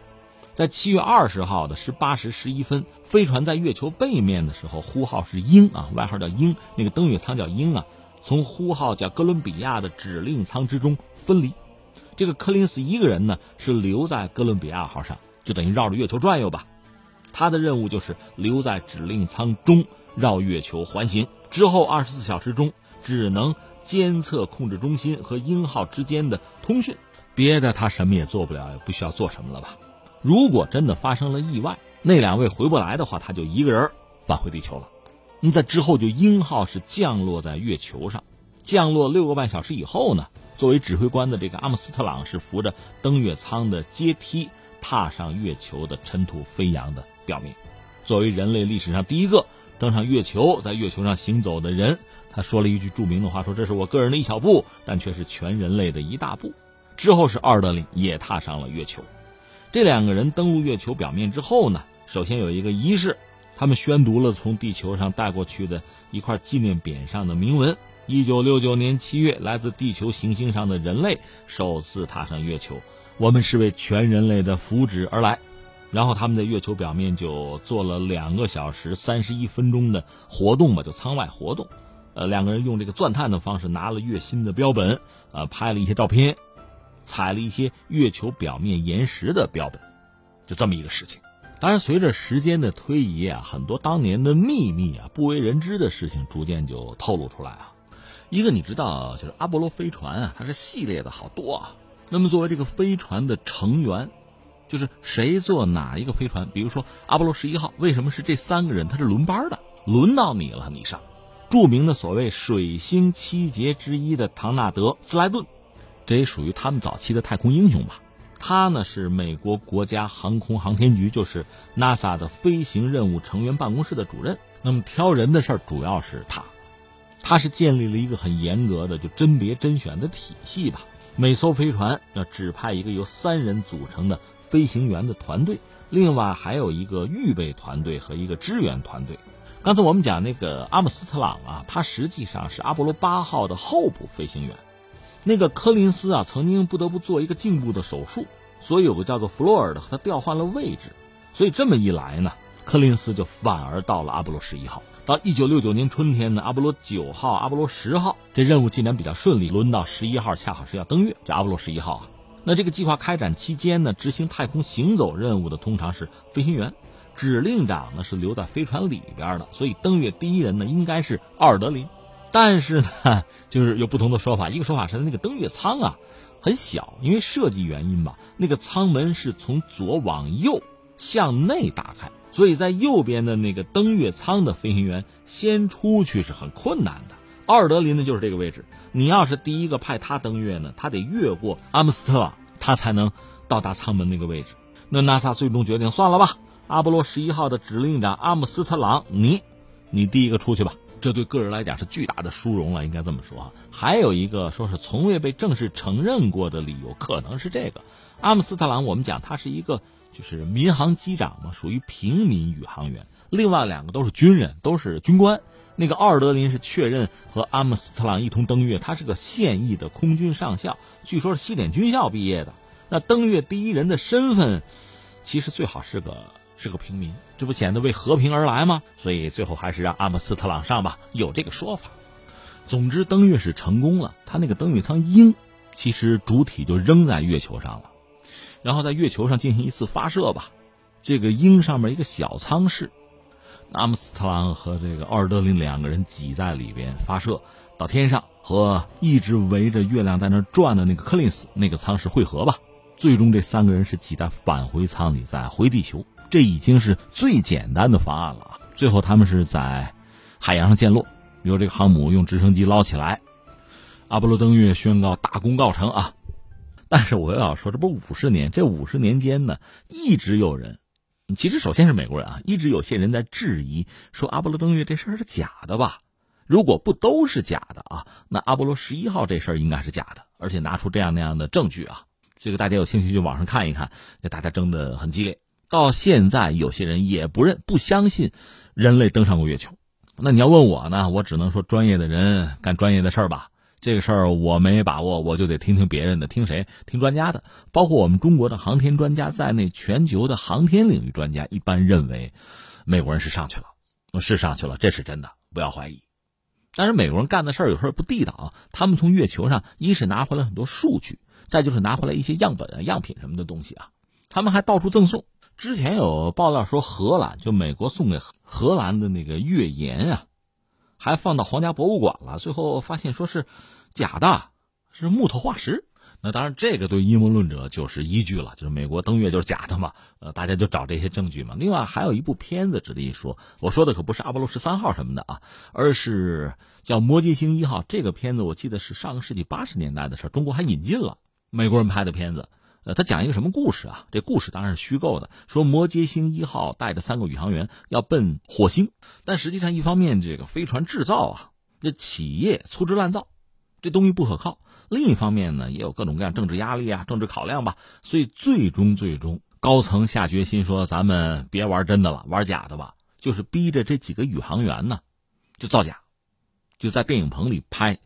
在七月二十号的十八时十一分，飞船在月球背面的时候，呼号是鹰啊，外号叫鹰，那个登月舱叫鹰啊，从呼号叫哥伦比亚的指令舱之中分离。这个柯林斯一个人呢是留在哥伦比亚号上，就等于绕着月球转悠吧。他的任务就是留在指令舱中绕月球环行，之后二十四小时中只能监测控制中心和鹰号之间的通讯，别的他什么也做不了，也不需要做什么了吧。如果真的发生了意外，那两位回不来的话，他就一个人返回地球了。那在之后就鹰号是降落在月球上，降落六个半小时以后呢，作为指挥官的这个阿姆斯特朗是扶着登月舱的阶梯踏上月球的尘土飞扬的。表面，作为人类历史上第一个登上月球、在月球上行走的人，他说了一句著名的话：“说这是我个人的一小步，但却是全人类的一大步。”之后是奥德林也踏上了月球。这两个人登陆月球表面之后呢，首先有一个仪式，他们宣读了从地球上带过去的一块纪念匾上的铭文：“一九六九年七月，来自地球行星上的人类首次踏上月球，我们是为全人类的福祉而来。”然后他们在月球表面就做了两个小时三十一分钟的活动吧，就舱外活动。呃，两个人用这个钻探的方式拿了月心的标本，呃，拍了一些照片，采了一些月球表面岩石的标本，就这么一个事情。当然，随着时间的推移啊，很多当年的秘密啊、不为人知的事情逐渐就透露出来啊。一个你知道，就是阿波罗飞船啊，它是系列的好多啊。那么作为这个飞船的成员。就是谁坐哪一个飞船，比如说阿波罗十一号，为什么是这三个人？他是轮班的，轮到你了，你上。著名的所谓水星七杰之一的唐纳德·斯莱顿，这也属于他们早期的太空英雄吧。他呢是美国国家航空航天局，就是 NASA 的飞行任务成员办公室的主任。那么挑人的事儿主要是他，他是建立了一个很严格的就甄别甄选的体系吧。每艘飞船要指派一个由三人组成的。飞行员的团队，另外还有一个预备团队和一个支援团队。刚才我们讲那个阿姆斯特朗啊，他实际上是阿波罗八号的候补飞行员。那个柯林斯啊，曾经不得不做一个颈部的手术，所以有个叫做弗洛尔的和他调换了位置。所以这么一来呢，柯林斯就反而到了阿波罗十一号。到一九六九年春天呢，阿波罗九号、阿波罗十号这任务进展比较顺利，轮到十一号恰好是要登月，这阿波罗十一号啊。那这个计划开展期间呢，执行太空行走任务的通常是飞行员，指令长呢是留在飞船里边的，所以登月第一人呢应该是奥尔德林。但是呢，就是有不同的说法，一个说法是那个登月舱啊很小，因为设计原因吧，那个舱门是从左往右向内打开，所以在右边的那个登月舱的飞行员先出去是很困难的。奥尔德林呢就是这个位置。你要是第一个派他登月呢，他得越过阿姆斯特朗，他才能到达舱门那个位置。那 NASA 最终决定算了吧，阿波罗十一号的指令长阿姆斯特朗，你，你第一个出去吧。这对个人来讲是巨大的殊荣了，应该这么说啊。还有一个说是从未被正式承认过的理由，可能是这个：阿姆斯特朗，我们讲他是一个就是民航机长嘛，属于平民宇航员。另外两个都是军人，都是军官。那个奥尔德林是确认和阿姆斯特朗一同登月，他是个现役的空军上校，据说是西点军校毕业的。那登月第一人的身份，其实最好是个是个平民，这不显得为和平而来吗？所以最后还是让阿姆斯特朗上吧，有这个说法。总之，登月是成功了，他那个登月舱鹰，其实主体就扔在月球上了，然后在月球上进行一次发射吧。这个鹰上面一个小舱室。阿姆斯特朗和这个奥尔德林两个人挤在里边发射到天上，和一直围着月亮在那转的那个柯林斯那个舱室汇合吧。最终这三个人是挤在返回舱里再回地球，这已经是最简单的方案了啊。最后他们是在海洋上降落，由这个航母用直升机捞起来，阿波罗登月宣告大功告成啊。但是我要说，这不五十年，这五十年间呢，一直有人。其实，首先是美国人啊，一直有些人在质疑说阿波罗登月这事儿是假的吧？如果不都是假的啊，那阿波罗十一号这事儿应该是假的，而且拿出这样那样的证据啊。这个大家有兴趣就网上看一看，那大家争得很激烈。到现在，有些人也不认、不相信人类登上过月球。那你要问我呢，我只能说专业的人干专业的事儿吧。这个事儿我没把握，我就得听听别人的，听谁？听专家的。包括我们中国的航天专家在内，全球的航天领域专家一般认为，美国人是上去了，是上去了，这是真的，不要怀疑。但是美国人干的事儿有时候不地道，他们从月球上一是拿回来很多数据，再就是拿回来一些样本啊、样品什么的东西啊，他们还到处赠送。之前有爆料说，荷兰就美国送给荷兰的那个月岩啊。还放到皇家博物馆了，最后发现说是假的，是木头化石。那当然，这个对阴谋论者就是依据了，就是美国登月就是假的嘛。呃，大家就找这些证据嘛。另外还有一部片子值得一说，我说的可不是阿波罗十三号什么的啊，而是叫《摩羯星一号》。这个片子我记得是上个世纪八十年代的事中国还引进了美国人拍的片子。呃，他讲一个什么故事啊？这故事当然是虚构的。说摩羯星一号带着三个宇航员要奔火星，但实际上一方面这个飞船制造啊，这企业粗制滥造，这东西不可靠；另一方面呢，也有各种各样政治压力啊、政治考量吧。所以最终最终，高层下决心说：“咱们别玩真的了，玩假的吧。”就是逼着这几个宇航员呢，就造假，就在电影棚里拍，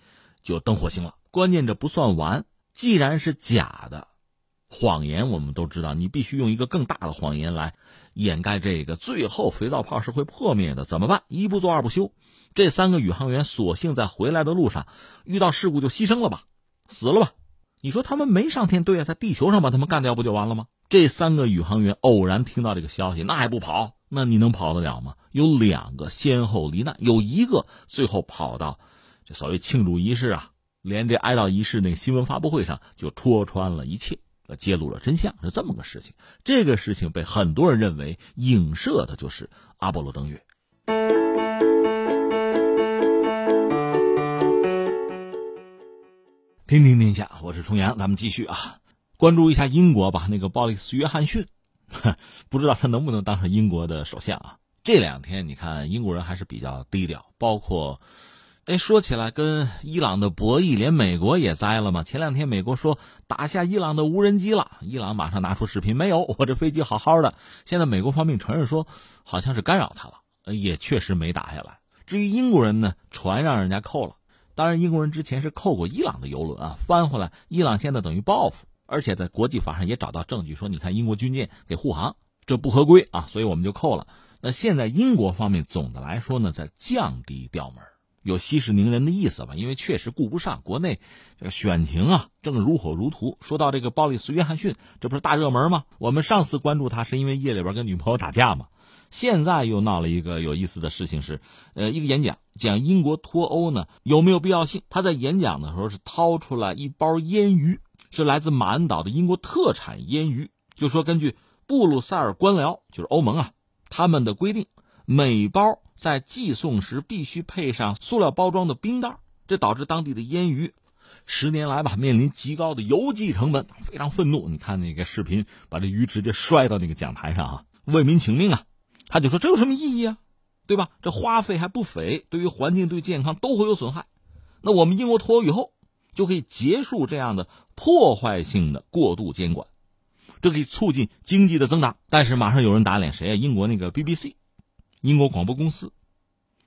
就登火星了。关键这不算完，既然是假的。谎言我们都知道，你必须用一个更大的谎言来掩盖这个。最后肥皂泡是会破灭的，怎么办？一不做二不休。这三个宇航员索性在回来的路上遇到事故就牺牲了吧，死了吧？你说他们没上天，对啊，在地球上把他们干掉不就完了吗？这三个宇航员偶然听到这个消息，那还不跑？那你能跑得了吗？有两个先后罹难，有一个最后跑到这所谓庆祝仪式啊，连这哀悼仪式那个新闻发布会上就戳穿了一切。揭露了真相是这么个事情。这个事情被很多人认为影射的就是阿波罗登月。听听天下，我是重阳，咱们继续啊，关注一下英国吧。那个鲍里斯·约翰逊，不知道他能不能当上英国的首相啊？这两天你看，英国人还是比较低调，包括。哎，说起来，跟伊朗的博弈，连美国也栽了吗？前两天美国说打下伊朗的无人机了，伊朗马上拿出视频，没有，我这飞机好好的。现在美国方面承认说，好像是干扰他了，也确实没打下来。至于英国人呢，船让人家扣了，当然英国人之前是扣过伊朗的油轮啊，翻回来，伊朗现在等于报复，而且在国际法上也找到证据，说你看英国军舰给护航，这不合规啊，所以我们就扣了。那现在英国方面总的来说呢，在降低调门。有息事宁人的意思吧，因为确实顾不上国内这个选情啊，正如火如荼。说到这个鲍里斯·约翰逊，这不是大热门吗？我们上次关注他是因为夜里边跟女朋友打架嘛，现在又闹了一个有意思的事情是，呃，一个演讲讲英国脱欧呢有没有必要性？他在演讲的时候是掏出来一包腌鱼，是来自马恩岛的英国特产腌鱼，就说根据布鲁塞尔官僚，就是欧盟啊，他们的规定，每包。在寄送时必须配上塑料包装的冰袋，这导致当地的腌鱼十年来吧面临极高的邮寄成本，非常愤怒。你看那个视频，把这鱼直接摔到那个讲台上啊，为民请命啊！他就说这有什么意义啊？对吧？这花费还不菲，对于环境、对健康都会有损害。那我们英国脱欧以后就可以结束这样的破坏性的过度监管，这可以促进经济的增长。但是马上有人打脸，谁啊？英国那个 BBC。英国广播公司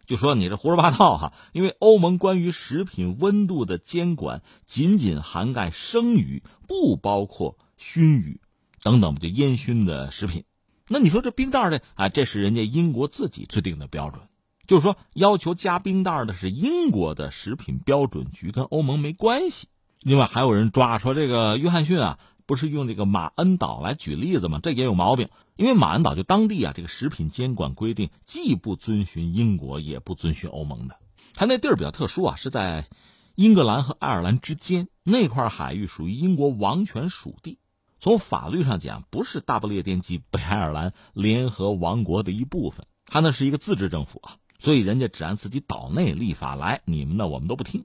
就说：“你这胡说八道哈！因为欧盟关于食品温度的监管仅仅涵盖生鱼，不包括熏鱼等等，就烟熏的食品。那你说这冰袋呢？啊，这是人家英国自己制定的标准，就是说要求加冰袋的是英国的食品标准局，跟欧盟没关系。另外还有人抓说这个约翰逊啊。”不是用这个马恩岛来举例子吗？这也有毛病，因为马恩岛就当地啊，这个食品监管规定既不遵循英国，也不遵循欧盟的。它那地儿比较特殊啊，是在英格兰和爱尔兰之间那块海域，属于英国王权属地。从法律上讲，不是大不列颠及北爱尔兰联合王国的一部分，它那是一个自治政府啊，所以人家只按自己岛内立法来，你们的我们都不听，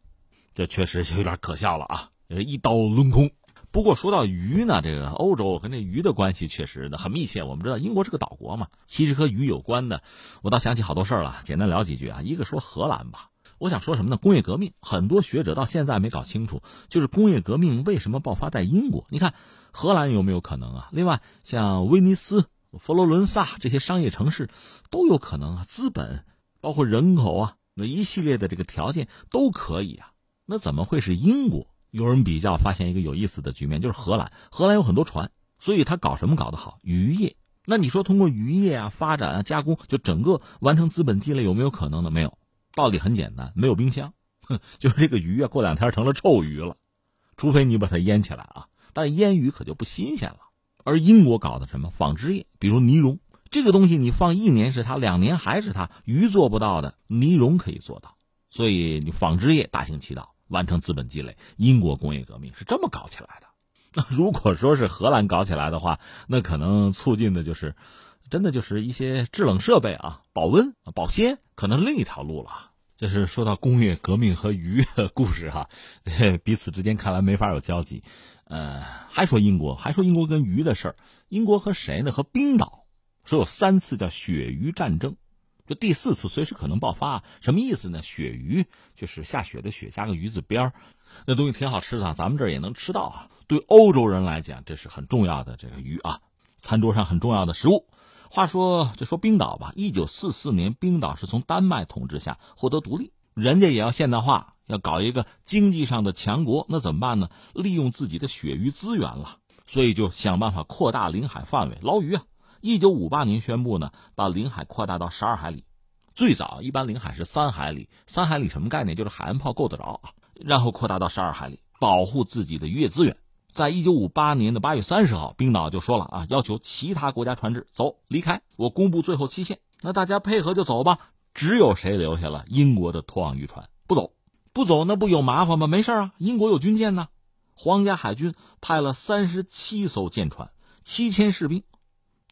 这确实有点可笑了啊，一刀抡空。不过说到鱼呢，这个欧洲跟这鱼的关系确实很密切。我们知道英国是个岛国嘛，其实和鱼有关的，我倒想起好多事儿了。简单聊几句啊，一个说荷兰吧，我想说什么呢？工业革命，很多学者到现在没搞清楚，就是工业革命为什么爆发在英国？你看荷兰有没有可能啊？另外像威尼斯、佛罗伦萨这些商业城市都有可能啊，资本包括人口啊，那一系列的这个条件都可以啊。那怎么会是英国？有人比较发现一个有意思的局面，就是荷兰。荷兰有很多船，所以他搞什么搞得好？渔业。那你说通过渔业啊发展啊加工，就整个完成资本积累有没有可能呢？没有，道理很简单，没有冰箱，哼就是这个鱼啊过两天成了臭鱼了，除非你把它腌起来啊。但腌鱼可就不新鲜了。而英国搞的什么纺织业，比如呢绒这个东西，你放一年是它，两年还是它，鱼做不到的，呢绒可以做到。所以你纺织业大行其道，完成资本积累。英国工业革命是这么搞起来的。那 如果说是荷兰搞起来的话，那可能促进的就是，真的就是一些制冷设备啊，保温、保鲜，可能另一条路了。就是说到工业革命和鱼的故事哈，彼此之间看来没法有交集。呃，还说英国，还说英国跟鱼的事儿。英国和谁呢？和冰岛，说有三次叫鳕鱼战争，就第四次随时可能爆发。什么意思呢？鳕鱼就是下雪的雪，加个鱼字边儿。那东西挺好吃的，咱们这儿也能吃到啊。对欧洲人来讲，这是很重要的这个鱼啊，餐桌上很重要的食物。话说，这说冰岛吧，一九四四年，冰岛是从丹麦统治下获得独立，人家也要现代化，要搞一个经济上的强国，那怎么办呢？利用自己的鳕鱼资源了，所以就想办法扩大领海范围捞鱼啊。一九五八年宣布呢，把领海扩大到十二海里，最早一般领海是三海里，三海里什么概念？就是海岸炮够得着啊。然后扩大到十二海里，保护自己的渔业资源。在一九五八年的八月三十号，冰岛就说了啊，要求其他国家船只走离开。我公布最后期限，那大家配合就走吧。只有谁留下了？英国的拖网渔船不走，不走那不有麻烦吗？没事啊，英国有军舰呢，皇家海军派了三十七艘舰船，七千士兵。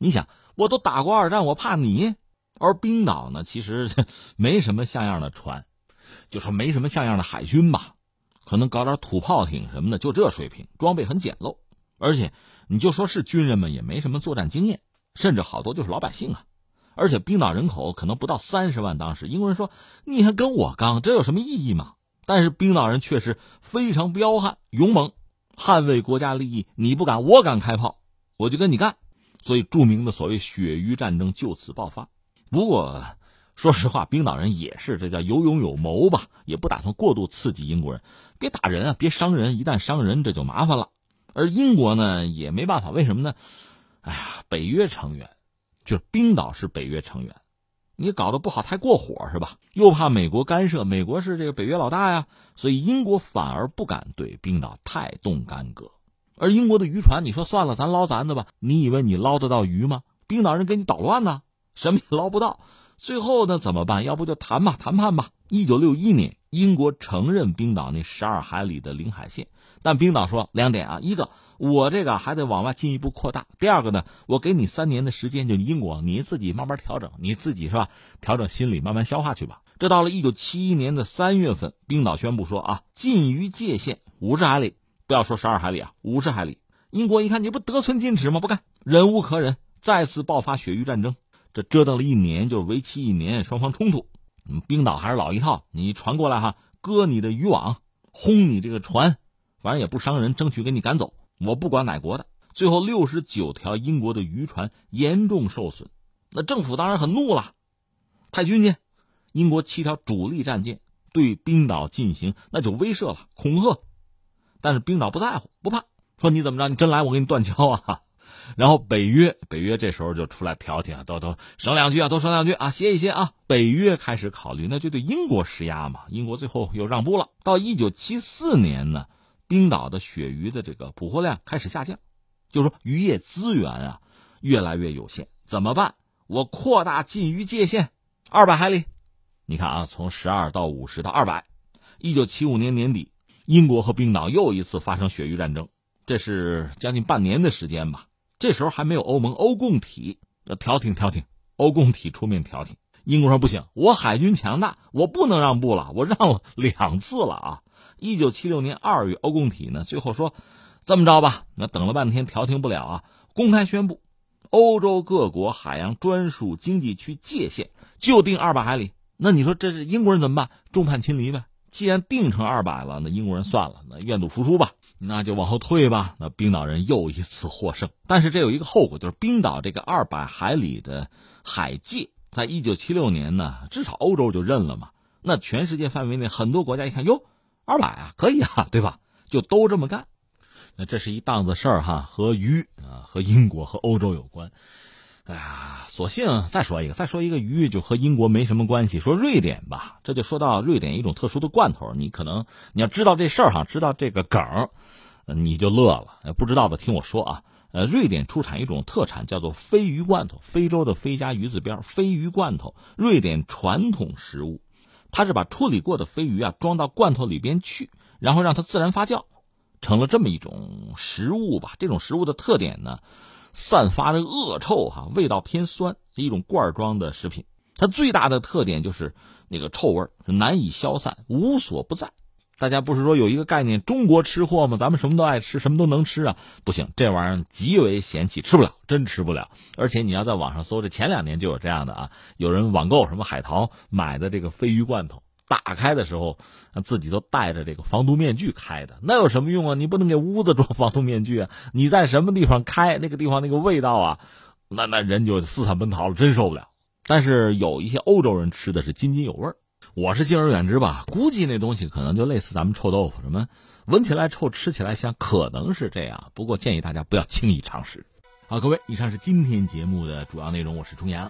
你想，我都打过二战，我怕你？而冰岛呢，其实 没什么像样的船。就说没什么像样的海军吧，可能搞点土炮艇什么的，就这水平，装备很简陋。而且你就说是军人们也没什么作战经验，甚至好多就是老百姓啊。而且冰岛人口可能不到三十万，当时英国人说你还跟我刚，这有什么意义吗？但是冰岛人确实非常彪悍勇猛，捍卫国家利益，你不敢，我敢开炮，我就跟你干。所以著名的所谓鳕鱼战争就此爆发。不过。说实话，冰岛人也是，这叫有勇有谋吧，也不打算过度刺激英国人，别打人啊，别伤人，一旦伤人这就麻烦了。而英国呢，也没办法，为什么呢？哎呀，北约成员，就是冰岛是北约成员，你搞得不好太过火是吧？又怕美国干涉，美国是这个北约老大呀，所以英国反而不敢对冰岛太动干戈。而英国的渔船，你说算了，咱捞咱的吧，你以为你捞得到鱼吗？冰岛人给你捣乱呢，什么也捞不到。最后呢，怎么办？要不就谈吧，谈判吧。一九六一年，英国承认冰岛那十二海里的领海线，但冰岛说两点啊：一个，我这个还得往外进一步扩大；第二个呢，我给你三年的时间，就英国你自己慢慢调整，你自己是吧？调整心理，慢慢消化去吧。这到了一九七一年的三月份，冰岛宣布说啊，禁渔界限五十海里，不要说十二海里啊，五十海里。英国一看，你不得寸进尺吗？不干，忍无可忍，再次爆发鳕鱼战争。这折腾了一年，就是为期一年，双方冲突。嗯，冰岛还是老一套，你船过来哈，割你的渔网，轰你这个船，反正也不伤人，争取给你赶走。我不管哪国的。最后六十九条英国的渔船严重受损，那政府当然很怒了，派军舰，英国七条主力战舰对冰岛进行那就威慑了，恐吓。但是冰岛不在乎，不怕，说你怎么着，你真来我给你断交啊！然后北约，北约这时候就出来调停啊，都都省两句啊，多省两句啊，歇一歇啊。北约开始考虑，那就对英国施压嘛。英国最后又让步了。到一九七四年呢，冰岛的鳕鱼的这个捕获量开始下降，就说渔业资源啊越来越有限，怎么办？我扩大禁渔界限，二百海里。你看啊，从十二到五十到二百。一九七五年年底，英国和冰岛又一次发生鳕鱼战争，这是将近半年的时间吧。这时候还没有欧盟，欧共体要调停调停，欧共体出面调停。英国说不行，我海军强大，我不能让步了，我让了两次了啊！一九七六年二月，欧共体呢最后说，这么着吧，那等了半天调停不了啊，公开宣布，欧洲各国海洋专属经济区界限就定二百海里。那你说这是英国人怎么办？众叛亲离呗。既然定成二百了，那英国人算了，那愿赌服输吧。那就往后退吧。那冰岛人又一次获胜，但是这有一个后果，就是冰岛这个二百海里的海界在一九七六年呢，至少欧洲就认了嘛。那全世界范围内很多国家一看，哟，二百啊，可以啊，对吧？就都这么干。那这是一档子事儿哈，和鱼啊，和英国和欧洲有关。哎呀，索性再说一个，再说一个鱼就和英国没什么关系。说瑞典吧，这就说到瑞典一种特殊的罐头。你可能你要知道这事儿哈，知道这个梗，你就乐了。不知道的听我说啊。呃，瑞典出产一种特产，叫做鲱鱼罐头。非洲的鲱加鱼字边，鲱鱼罐头，瑞典传统食物。它是把处理过的鲱鱼啊装到罐头里边去，然后让它自然发酵，成了这么一种食物吧。这种食物的特点呢，散发着恶臭哈，味道偏酸，是一种罐装的食品。它最大的特点就是那个臭味难以消散，无所不在。大家不是说有一个概念，中国吃货吗？咱们什么都爱吃，什么都能吃啊！不行，这玩意儿极为嫌弃，吃不了，真吃不了。而且你要在网上搜，这前两年就有这样的啊，有人网购什么海淘买的这个鲱鱼罐头，打开的时候自己都戴着这个防毒面具开的，那有什么用啊？你不能给屋子装防毒面具啊！你在什么地方开，那个地方那个味道啊，那那人就四散奔逃了，真受不了。但是有一些欧洲人吃的是津津有味儿。我是敬而远之吧，估计那东西可能就类似咱们臭豆腐，什么闻起来臭，吃起来香，可能是这样。不过建议大家不要轻易尝试。好，各位，以上是今天节目的主要内容，我是重阳。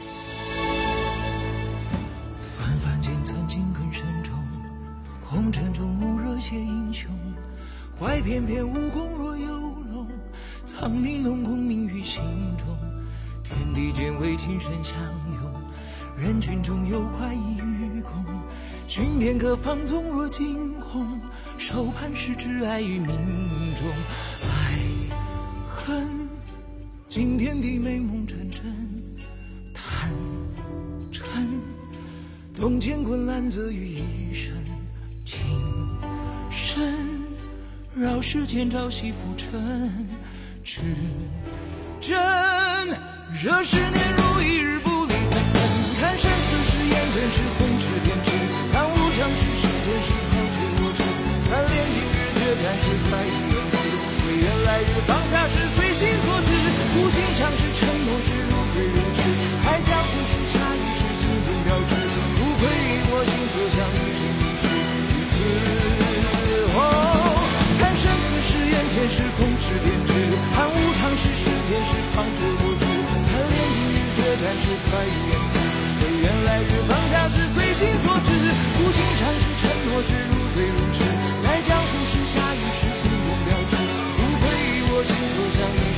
红尘中无热血英雄，怀翩翩武功若游龙，藏玲珑功名于心中。天地间为情深相拥，人群中有快意与共，寻片刻放纵若惊鸿。手盼是挚爱于命中，爱恨惊天地美梦成真，贪嗔洞见昆仑泽于一身，情深绕世间朝夕浮沉，至真惹十年如一日不离不分，看生死是眼前是红纸编织，看无常是世间是。但是快意仁慈，唯愿来日放下是随心所至。无心尝试承诺是如非如痴，爱江湖是是空知变质，看无常是世间是旁者无知。看炼金日决战是快意仁慈，唯愿来日放下是随心所至。无心尝试承诺是如醉如痴。翩